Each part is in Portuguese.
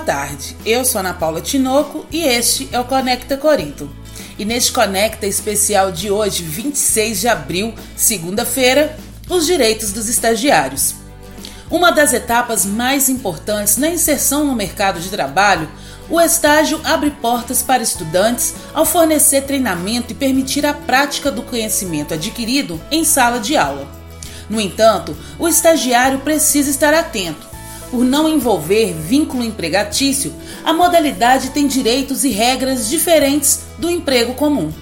tarde. Eu sou Ana Paula Tinoco e este é o Conecta Corinto. E neste Conecta especial de hoje, 26 de abril, segunda-feira, os direitos dos estagiários. Uma das etapas mais importantes na inserção no mercado de trabalho, o estágio abre portas para estudantes ao fornecer treinamento e permitir a prática do conhecimento adquirido em sala de aula. No entanto, o estagiário precisa estar atento. Por não envolver vínculo empregatício, a modalidade tem direitos e regras diferentes do emprego comum.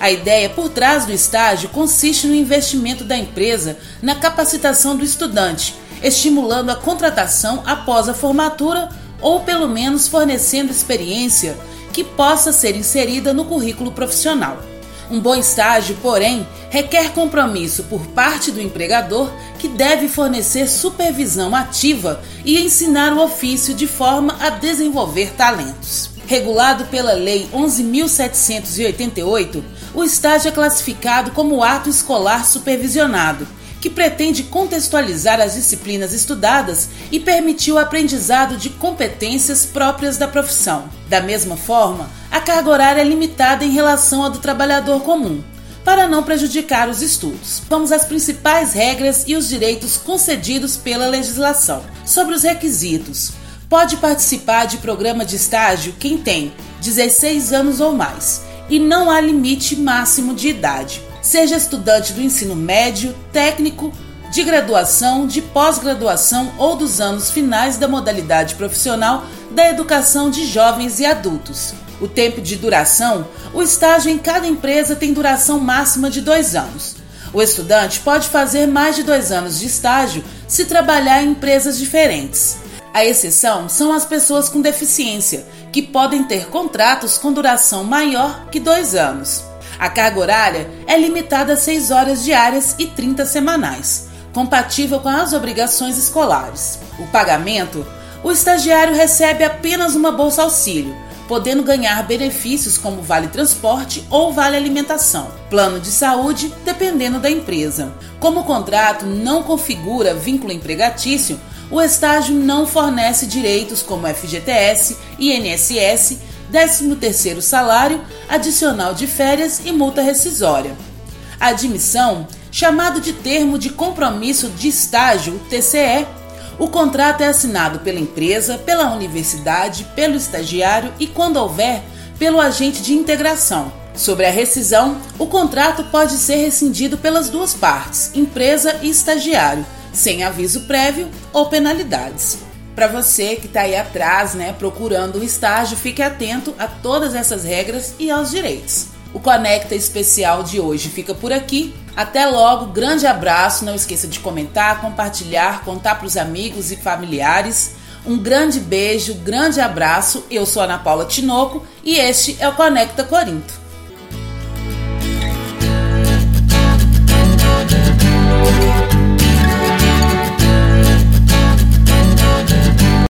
A ideia por trás do estágio consiste no investimento da empresa na capacitação do estudante, estimulando a contratação após a formatura ou pelo menos fornecendo experiência que possa ser inserida no currículo profissional. Um bom estágio, porém, requer compromisso por parte do empregador que deve fornecer supervisão ativa e ensinar o ofício de forma a desenvolver talentos. Regulado pela Lei 11.788, o estágio é classificado como ato escolar supervisionado que pretende contextualizar as disciplinas estudadas e permitir o aprendizado de competências próprias da profissão. Da mesma forma, a carga horária é limitada em relação à do trabalhador comum, para não prejudicar os estudos. Vamos às principais regras e os direitos concedidos pela legislação. Sobre os requisitos, pode participar de programa de estágio quem tem 16 anos ou mais, e não há limite máximo de idade seja estudante do ensino médio, técnico, de graduação, de pós-graduação ou dos anos finais da modalidade profissional da educação de jovens e adultos. O tempo de duração, o estágio em cada empresa tem duração máxima de dois anos. O estudante pode fazer mais de dois anos de estágio se trabalhar em empresas diferentes. A exceção são as pessoas com deficiência, que podem ter contratos com duração maior que dois anos. A carga horária é limitada a 6 horas diárias e 30 semanais, compatível com as obrigações escolares. O pagamento: o estagiário recebe apenas uma bolsa auxílio, podendo ganhar benefícios como vale transporte ou vale alimentação, plano de saúde, dependendo da empresa. Como o contrato não configura vínculo empregatício, o estágio não fornece direitos como FGTS, INSS 13º salário, adicional de férias e multa rescisória. A admissão, chamado de termo de compromisso de estágio, TCE, o contrato é assinado pela empresa, pela universidade, pelo estagiário e, quando houver, pelo agente de integração. Sobre a rescisão, o contrato pode ser rescindido pelas duas partes, empresa e estagiário, sem aviso prévio ou penalidades. Para você que está aí atrás, né, procurando um estágio, fique atento a todas essas regras e aos direitos. O Conecta especial de hoje fica por aqui. Até logo, grande abraço. Não esqueça de comentar, compartilhar, contar para os amigos e familiares. Um grande beijo, grande abraço. Eu sou Ana Paula Tinoco e este é o Conecta Corinto.